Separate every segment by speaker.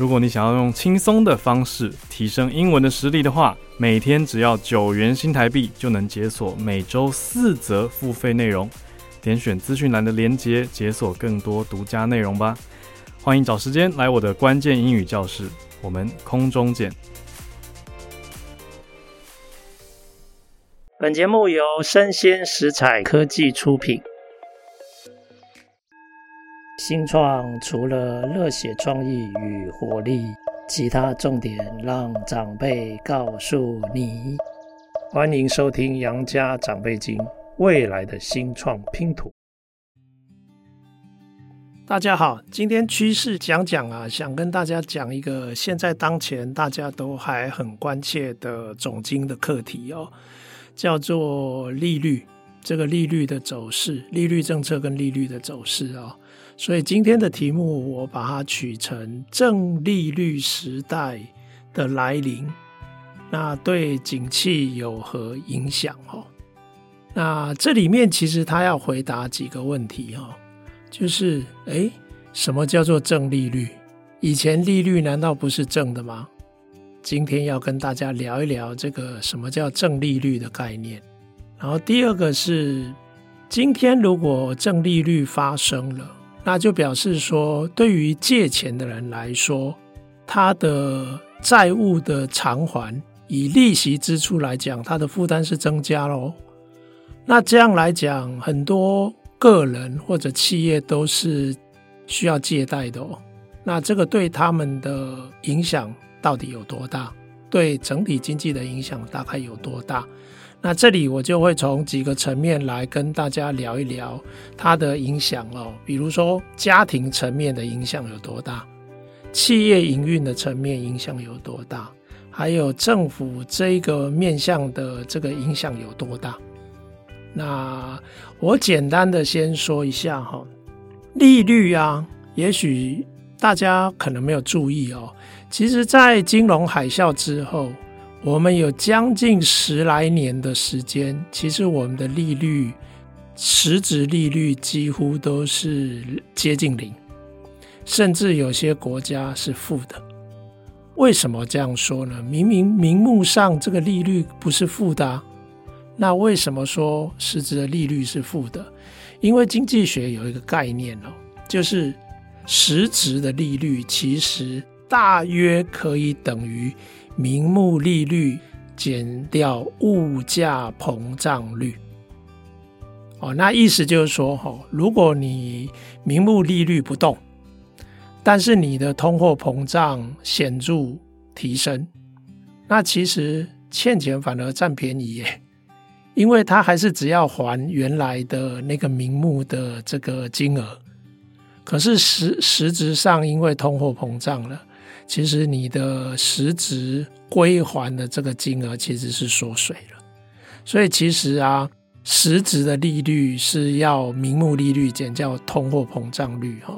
Speaker 1: 如果你想要用轻松的方式提升英文的实力的话，每天只要九元新台币就能解锁每周四则付费内容。点选资讯栏的链接，解锁更多独家内容吧。欢迎找时间来我的关键英语教室，我们空中见。
Speaker 2: 本节目由生鲜食材科技出品。新创除了热血创意与活力，其他重点让长辈告诉你。欢迎收听《杨家长辈经》，未来的新创拼图。大家好，今天趋势讲讲啊，想跟大家讲一个现在当前大家都还很关切的总经的课题哦，叫做利率。这个利率的走势，利率政策跟利率的走势啊。所以今天的题目，我把它取成正利率时代的来临，那对景气有何影响？哦，那这里面其实他要回答几个问题哦，就是诶，什么叫做正利率？以前利率难道不是正的吗？今天要跟大家聊一聊这个什么叫正利率的概念。然后第二个是，今天如果正利率发生了。那就表示说，对于借钱的人来说，他的债务的偿还，以利息支出来讲，他的负担是增加喽。那这样来讲，很多个人或者企业都是需要借贷的哦。那这个对他们的影响到底有多大？对整体经济的影响大概有多大？那这里我就会从几个层面来跟大家聊一聊它的影响哦，比如说家庭层面的影响有多大，企业营运的层面影响有多大，还有政府这一个面向的这个影响有多大。那我简单的先说一下哈，利率啊，也许大家可能没有注意哦，其实在金融海啸之后。我们有将近十来年的时间，其实我们的利率，实质利率几乎都是接近零，甚至有些国家是负的。为什么这样说呢？明明名目上这个利率不是负的，那为什么说实质的利率是负的？因为经济学有一个概念哦，就是实质的利率其实大约可以等于。名目利率减掉物价膨胀率，哦，那意思就是说，哈，如果你名目利率不动，但是你的通货膨胀显著提升，那其实欠钱反而占便宜耶，因为他还是只要还原来的那个名目的这个金额，可是实实质上因为通货膨胀了。其实你的实质归还的这个金额其实是缩水了，所以其实啊，实质的利率是要名目利率减掉通货膨胀率哈。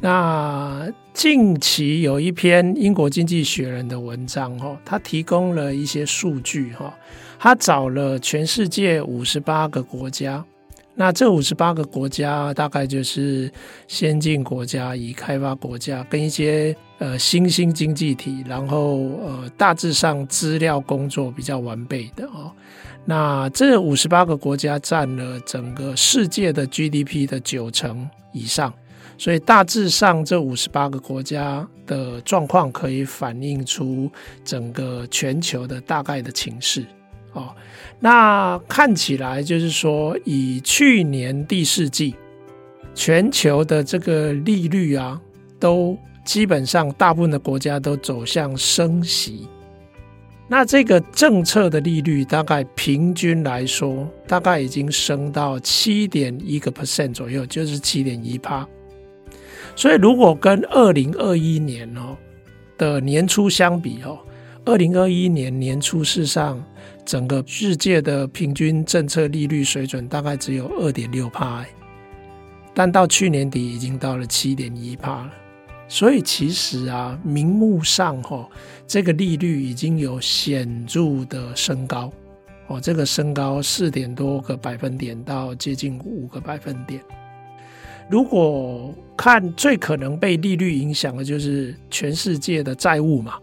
Speaker 2: 那近期有一篇英国经济学人的文章哈，他提供了一些数据哈，他找了全世界五十八个国家。那这五十八个国家大概就是先进国家、已开发国家跟一些呃新兴经济体，然后呃大致上资料工作比较完备的哦。那这五十八个国家占了整个世界的 GDP 的九成以上，所以大致上这五十八个国家的状况可以反映出整个全球的大概的情势。哦，那看起来就是说，以去年第四季全球的这个利率啊，都基本上大部分的国家都走向升息。那这个政策的利率大概平均来说，大概已经升到七点一个 percent 左右，就是七点一趴。所以如果跟二零二一年哦的年初相比哦。二零二一年年初，事实上整个世界的平均政策利率水准大概只有二点六趴，但到去年底已经到了七点一趴。所以其实啊，名目上哈，这个利率已经有显著的升高哦，这个升高四点多个百分点到接近五个百分点。如果看最可能被利率影响的，就是全世界的债务嘛。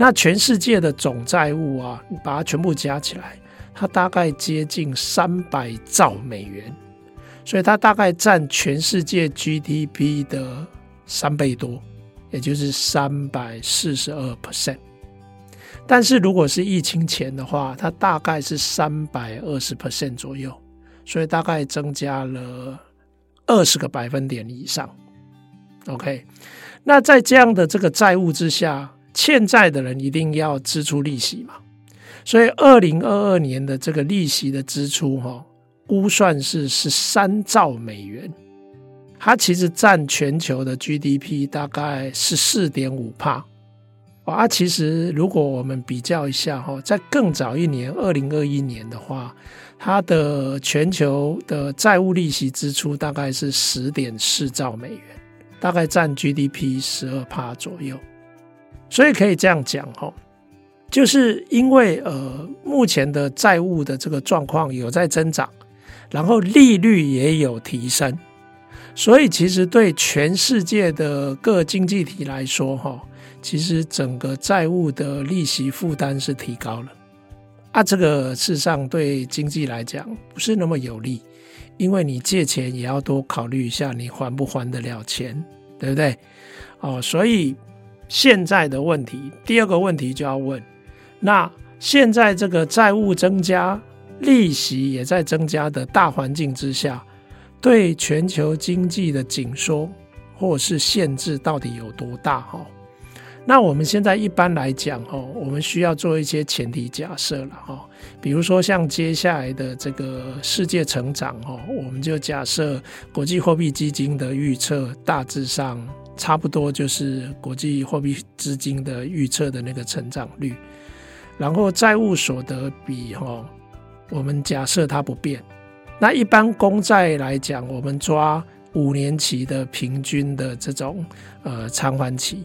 Speaker 2: 那全世界的总债务啊，你把它全部加起来，它大概接近三百兆美元，所以它大概占全世界 GDP 的三倍多，也就是三百四十二 percent。但是如果是疫情前的话，它大概是三百二十 percent 左右，所以大概增加了二十个百分点以上。OK，那在这样的这个债务之下，欠债的人一定要支出利息嘛，所以二零二二年的这个利息的支出哈，估算是十三兆美元，它其实占全球的 GDP 大概十四点五帕。啊，其实如果我们比较一下哈，在更早一年二零二一年的话，它的全球的债务利息支出大概是十点四兆美元，大概占 GDP 十二帕左右。所以可以这样讲哈，就是因为呃目前的债务的这个状况有在增长，然后利率也有提升，所以其实对全世界的各经济体来说哈，其实整个债务的利息负担是提高了啊。这个事实上对经济来讲不是那么有利，因为你借钱也要多考虑一下你还不还得了钱，对不对？哦，所以。现在的问题，第二个问题就要问：那现在这个债务增加、利息也在增加的大环境之下，对全球经济的紧缩或是限制到底有多大？哈，那我们现在一般来讲，哈，我们需要做一些前提假设了，哈，比如说像接下来的这个世界成长，哈，我们就假设国际货币基金的预测大致上。差不多就是国际货币资金的预测的那个成长率，然后债务所得比哈，我们假设它不变。那一般公债来讲，我们抓五年期的平均的这种呃偿还期，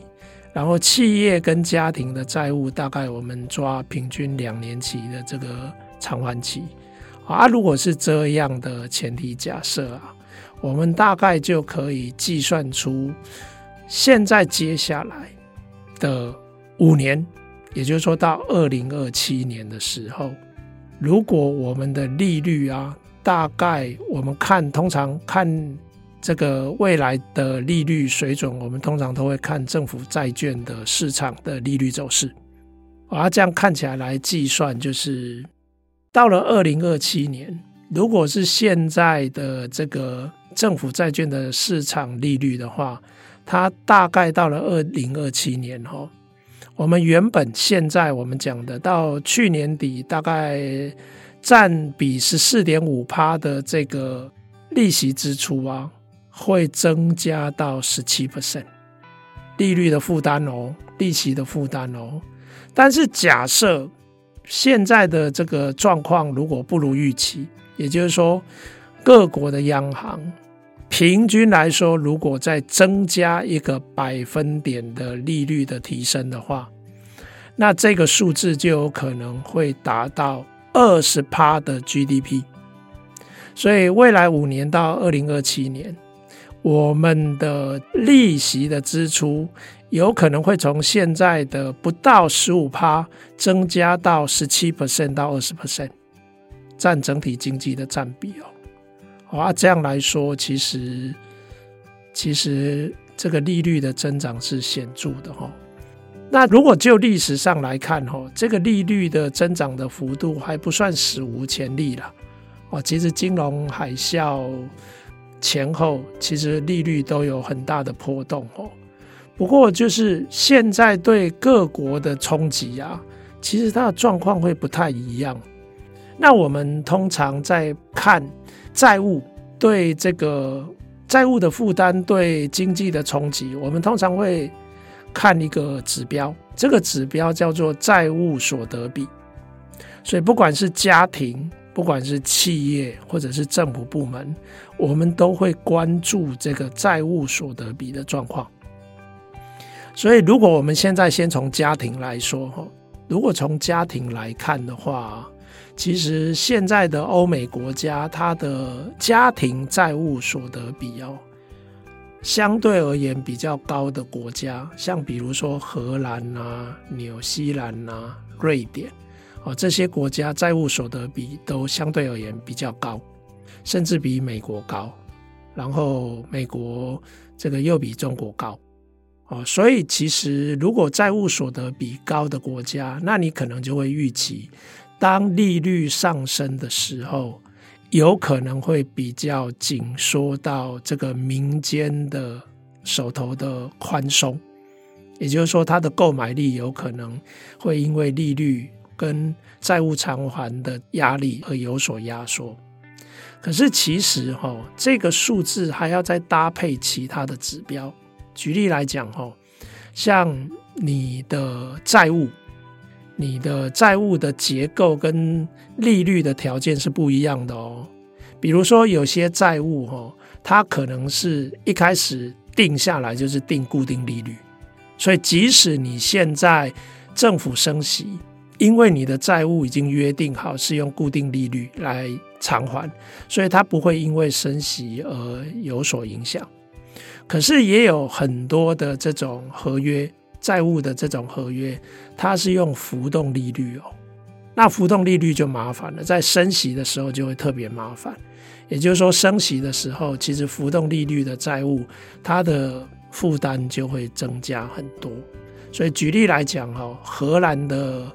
Speaker 2: 然后企业跟家庭的债务大概我们抓平均两年期的这个偿还期。啊，如果是这样的前提假设啊，我们大概就可以计算出。现在接下来的五年，也就是说到二零二七年的时候，如果我们的利率啊，大概我们看，通常看这个未来的利率水准，我们通常都会看政府债券的市场的利率走势。啊，这样看起来来计算，就是到了二零二七年，如果是现在的这个政府债券的市场利率的话。它大概到了二零二七年哈，我们原本现在我们讲的到去年底大概占比十四点五趴的这个利息支出啊，会增加到十七 percent 利率的负担哦，利息的负担哦。但是假设现在的这个状况如果不如预期，也就是说各国的央行。平均来说，如果再增加一个百分点的利率的提升的话，那这个数字就有可能会达到二十趴的 GDP。所以未来五年到二零二七年，我们的利息的支出有可能会从现在的不到十五趴增加到十七 percent 到二十 percent，占整体经济的占比哦。啊，这样来说，其实其实这个利率的增长是显著的哈。那如果就历史上来看哈，这个利率的增长的幅度还不算史无前例了。哦，其实金融海啸前后，其实利率都有很大的波动哦。不过就是现在对各国的冲击啊，其实它的状况会不太一样。那我们通常在看。债务对这个债务的负担对经济的冲击，我们通常会看一个指标，这个指标叫做债务所得比。所以，不管是家庭，不管是企业，或者是政府部门，我们都会关注这个债务所得比的状况。所以，如果我们现在先从家庭来说，哈，如果从家庭来看的话，其实现在的欧美国家，它的家庭债务所得比哦，相对而言比较高的国家，像比如说荷兰啊、纽西兰啊、瑞典。哦，这些国家债务所得比都相对而言比较高，甚至比美国高，然后美国这个又比中国高。哦，所以其实如果债务所得比高的国家，那你可能就会预期，当利率上升的时候，有可能会比较紧缩到这个民间的手头的宽松，也就是说，它的购买力有可能会因为利率。跟债务偿还的压力而有所压缩，可是其实哈，这个数字还要再搭配其他的指标。举例来讲哈，像你的债务，你的债务的结构跟利率的条件是不一样的哦。比如说有些债务哈，它可能是一开始定下来就是定固定利率，所以即使你现在政府升息。因为你的债务已经约定好是用固定利率来偿还，所以它不会因为升息而有所影响。可是也有很多的这种合约债务的这种合约，它是用浮动利率哦。那浮动利率就麻烦了，在升息的时候就会特别麻烦。也就是说，升息的时候，其实浮动利率的债务它的负担就会增加很多。所以举例来讲哈，荷兰的。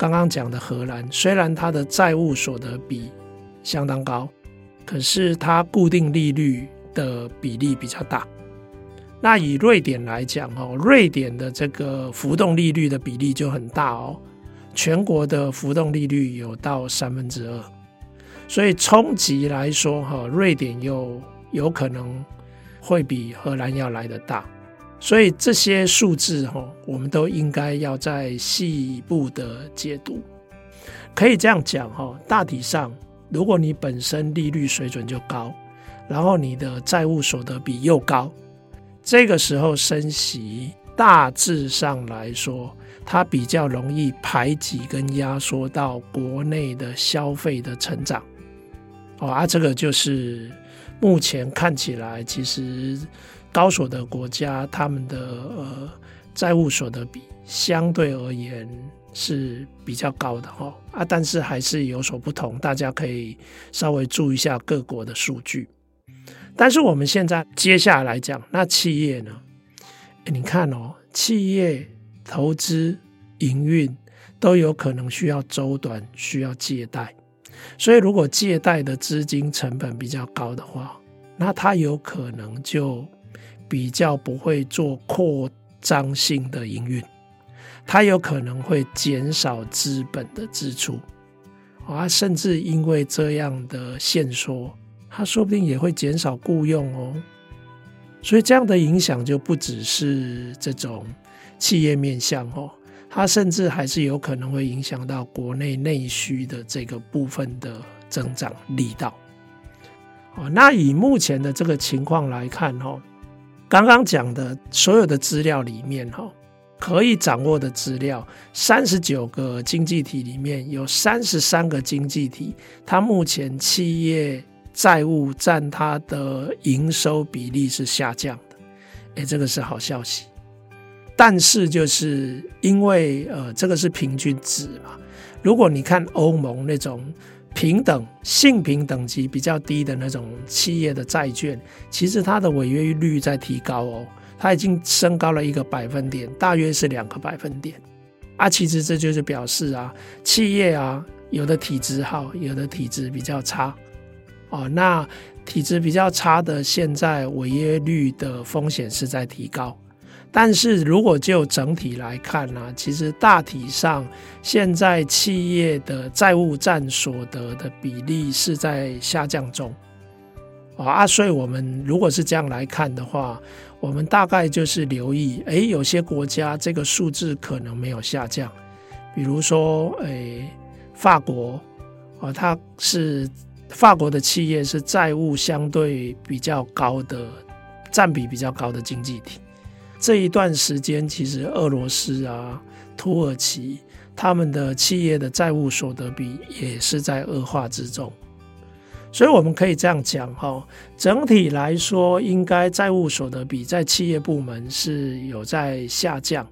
Speaker 2: 刚刚讲的荷兰，虽然它的债务所得比相当高，可是它固定利率的比例比较大。那以瑞典来讲哦，瑞典的这个浮动利率的比例就很大哦，全国的浮动利率有到三分之二，所以冲击来说哈，瑞典又有可能会比荷兰要来得大。所以这些数字哈，我们都应该要再细一步的解读。可以这样讲哈，大体上，如果你本身利率水准就高，然后你的债务所得比又高，这个时候升息，大致上来说，它比较容易排挤跟压缩到国内的消费的成长。哦，啊，这个就是目前看起来其实。高所得国家，他们的呃债务所得比相对而言是比较高的哈啊，但是还是有所不同，大家可以稍微注意一下各国的数据。但是我们现在接下来讲，那企业呢？你看哦，企业投资营运都有可能需要周短，需要借贷，所以如果借贷的资金成本比较高的话，那它有可能就。比较不会做扩张性的营运，它有可能会减少资本的支出，啊，甚至因为这样的限缩，它说不定也会减少雇佣哦。所以这样的影响就不只是这种企业面向哦，它甚至还是有可能会影响到国内内需的这个部分的增长力道。哦，那以目前的这个情况来看哦。刚刚讲的所有的资料里面，哈，可以掌握的资料，三十九个经济体里面有三十三个经济体，它目前企业债务占它的营收比例是下降的，诶，这个是好消息。但是就是因为呃，这个是平均值嘛，如果你看欧盟那种。平等、性、平等级比较低的那种企业的债券，其实它的违约率在提高哦，它已经升高了一个百分点，大约是两个百分点。啊，其实这就是表示啊，企业啊，有的体质好，有的体质比较差。哦，那体质比较差的，现在违约率的风险是在提高。但是如果就整体来看呢，其实大体上现在企业的债务占所得的比例是在下降中，啊，所以我们如果是这样来看的话，我们大概就是留意，诶，有些国家这个数字可能没有下降，比如说，诶，法国，啊，它是法国的企业是债务相对比较高的，占比比较高的经济体。这一段时间，其实俄罗斯啊、土耳其他们的企业的债务所得比也是在恶化之中。所以我们可以这样讲哈，整体来说，应该债务所得比在企业部门是有在下降。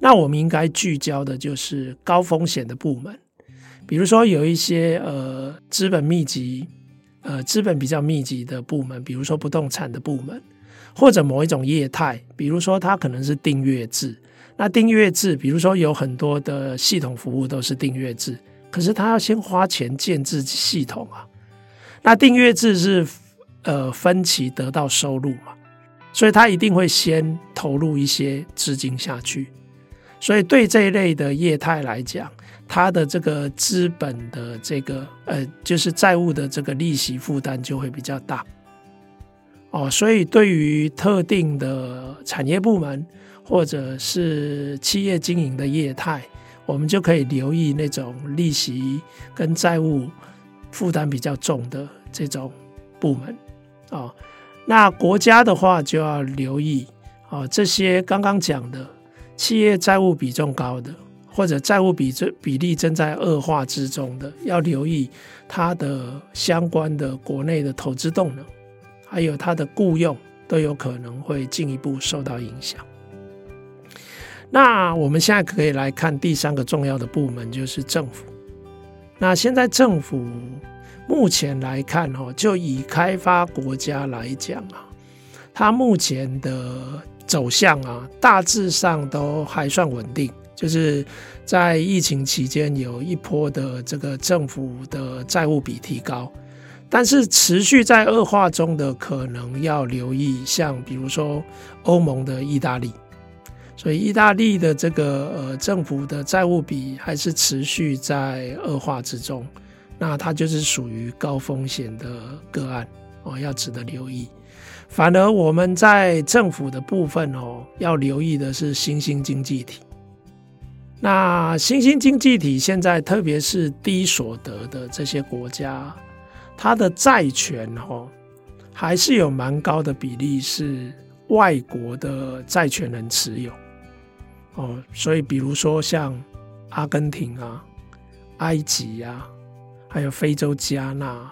Speaker 2: 那我们应该聚焦的就是高风险的部门，比如说有一些呃资本密集、呃资本比较密集的部门，比如说不动产的部门，或者某一种业态，比如说它可能是订阅制。那订阅制，比如说有很多的系统服务都是订阅制，可是它要先花钱建置系统啊。那订阅制是呃分期得到收入嘛，所以他一定会先投入一些资金下去，所以对这一类的业态来讲，它的这个资本的这个呃就是债务的这个利息负担就会比较大哦，所以对于特定的产业部门或者是企业经营的业态，我们就可以留意那种利息跟债务。负担比较重的这种部门啊，那国家的话就要留意啊，这些刚刚讲的企业债务比重高的，或者债务比这比例正在恶化之中的，要留意它的相关的国内的投资动能，还有它的雇用都有可能会进一步受到影响。那我们现在可以来看第三个重要的部门，就是政府。那现在政府目前来看，哈，就以开发国家来讲啊，它目前的走向啊，大致上都还算稳定。就是在疫情期间有一波的这个政府的债务比提高，但是持续在恶化中的，可能要留意，像比如说欧盟的意大利。所以，意大利的这个呃政府的债务比还是持续在恶化之中，那它就是属于高风险的个案哦，要值得留意。反而我们在政府的部分哦，要留意的是新兴经济体。那新兴经济体现在特别是低所得的这些国家，它的债权哦，还是有蛮高的比例是外国的债权人持有。哦，所以比如说像阿根廷啊、埃及啊，还有非洲加纳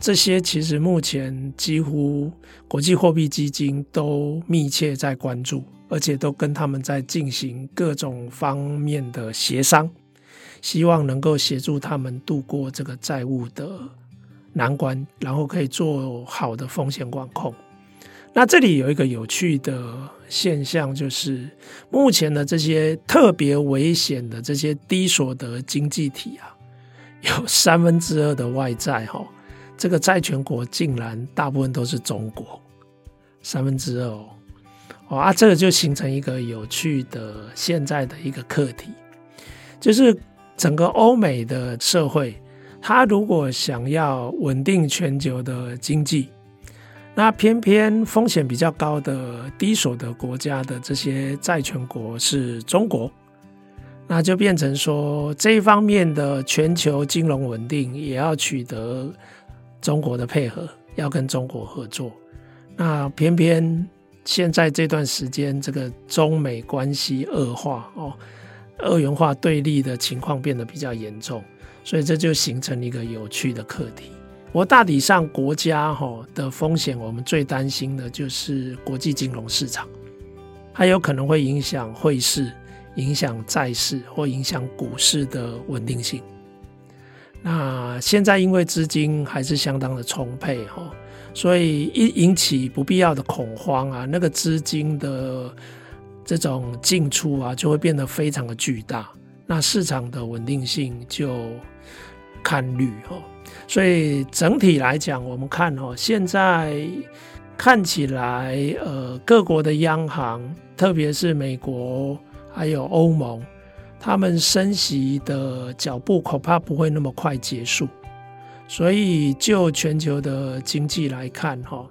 Speaker 2: 这些，其实目前几乎国际货币基金都密切在关注，而且都跟他们在进行各种方面的协商，希望能够协助他们度过这个债务的难关，然后可以做好的风险管控。那这里有一个有趣的现象，就是目前的这些特别危险的这些低所得经济体啊，有三分之二的外债哈，这个债权国竟然大部分都是中国，三分之二哦，啊，这个就形成一个有趣的现在的一个课题，就是整个欧美的社会，它如果想要稳定全球的经济。那偏偏风险比较高的低所得国家的这些债权国是中国，那就变成说这一方面的全球金融稳定也要取得中国的配合，要跟中国合作。那偏偏现在这段时间，这个中美关系恶化哦，二元化对立的情况变得比较严重，所以这就形成一个有趣的课题。我大体上国家哈的风险，我们最担心的就是国际金融市场，还有可能会影响汇市、影响债市或影响股市的稳定性。那现在因为资金还是相当的充沛哈，所以一引起不必要的恐慌啊，那个资金的这种进出啊，就会变得非常的巨大，那市场的稳定性就看虑哈。所以整体来讲，我们看哦，现在看起来，呃，各国的央行，特别是美国还有欧盟，他们升息的脚步恐怕不会那么快结束。所以就全球的经济来看，哈，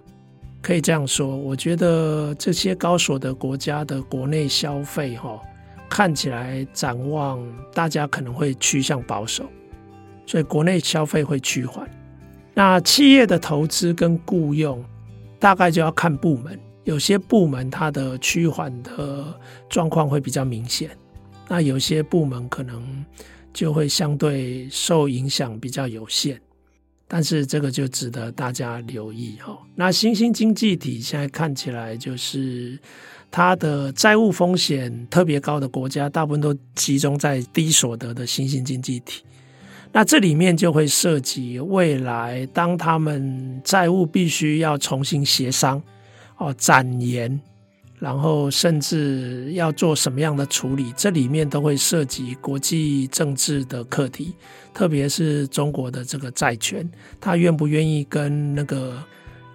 Speaker 2: 可以这样说，我觉得这些高所得国家的国内消费，哈，看起来展望大家可能会趋向保守，所以国内消费会趋缓。那企业的投资跟雇用，大概就要看部门，有些部门它的趋缓的状况会比较明显，那有些部门可能就会相对受影响比较有限，但是这个就值得大家留意哈。那新兴经济体现在看起来就是它的债务风险特别高的国家，大部分都集中在低所得的新兴经济体。那这里面就会涉及未来，当他们债务必须要重新协商，哦，展延，然后甚至要做什么样的处理，这里面都会涉及国际政治的课题，特别是中国的这个债权，他愿不愿意跟那个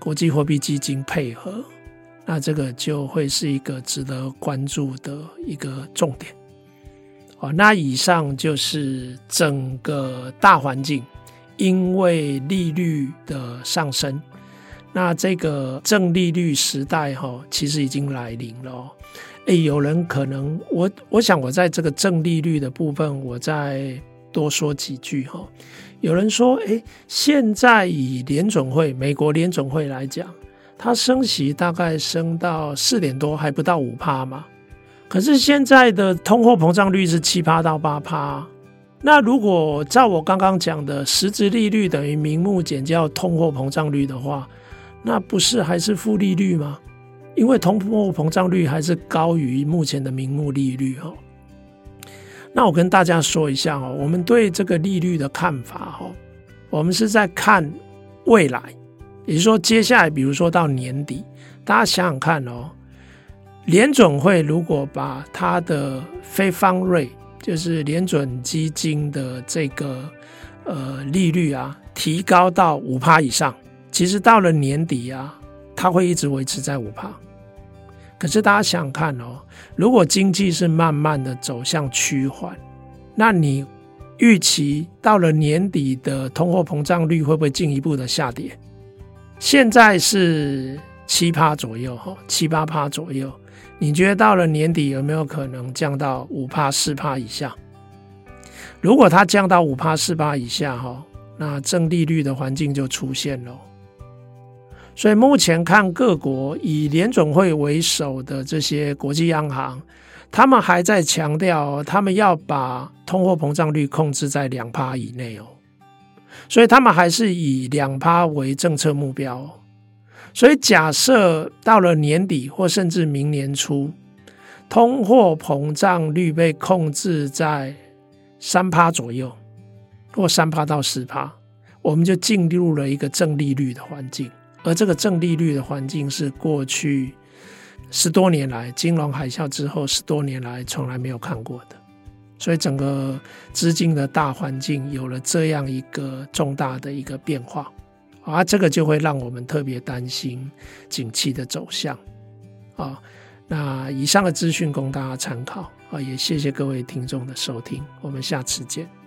Speaker 2: 国际货币基金配合？那这个就会是一个值得关注的一个重点。哦，那以上就是整个大环境，因为利率的上升，那这个正利率时代哈，其实已经来临了。诶，有人可能，我我想我在这个正利率的部分，我再多说几句哈。有人说，诶，现在以联总会，美国联总会来讲，它升息大概升到四点多，还不到五趴嘛。可是现在的通货膨胀率是七趴到八趴，那如果照我刚刚讲的实质利率等于名目减掉通货膨胀率的话，那不是还是负利率吗？因为通货膨胀率还是高于目前的名目利率哈。那我跟大家说一下哦，我们对这个利率的看法哈，我们是在看未来，也就是说接下来，比如说到年底，大家想想看哦。联准会如果把它的非方瑞就是联准基金的这个呃利率啊，提高到五趴以上，其实到了年底啊，它会一直维持在五趴。可是大家想看哦，如果经济是慢慢的走向趋缓，那你预期到了年底的通货膨胀率会不会进一步的下跌？现在是七趴左右哈，七八趴左右。你觉得到了年底有没有可能降到五趴四趴以下？如果它降到五趴四趴以下，哈，那正利率的环境就出现了。所以目前看各国以联总会为首的这些国际央行，他们还在强调，他们要把通货膨胀率控制在两趴以内哦。所以他们还是以两趴为政策目标。所以，假设到了年底或甚至明年初，通货膨胀率被控制在三趴左右，或三趴到四趴，我们就进入了一个正利率的环境。而这个正利率的环境是过去十多年来金融海啸之后十多年来从来没有看过的。所以，整个资金的大环境有了这样一个重大的一个变化。啊，这个就会让我们特别担心景气的走向啊。那以上的资讯供大家参考啊，也谢谢各位听众的收听，我们下次见。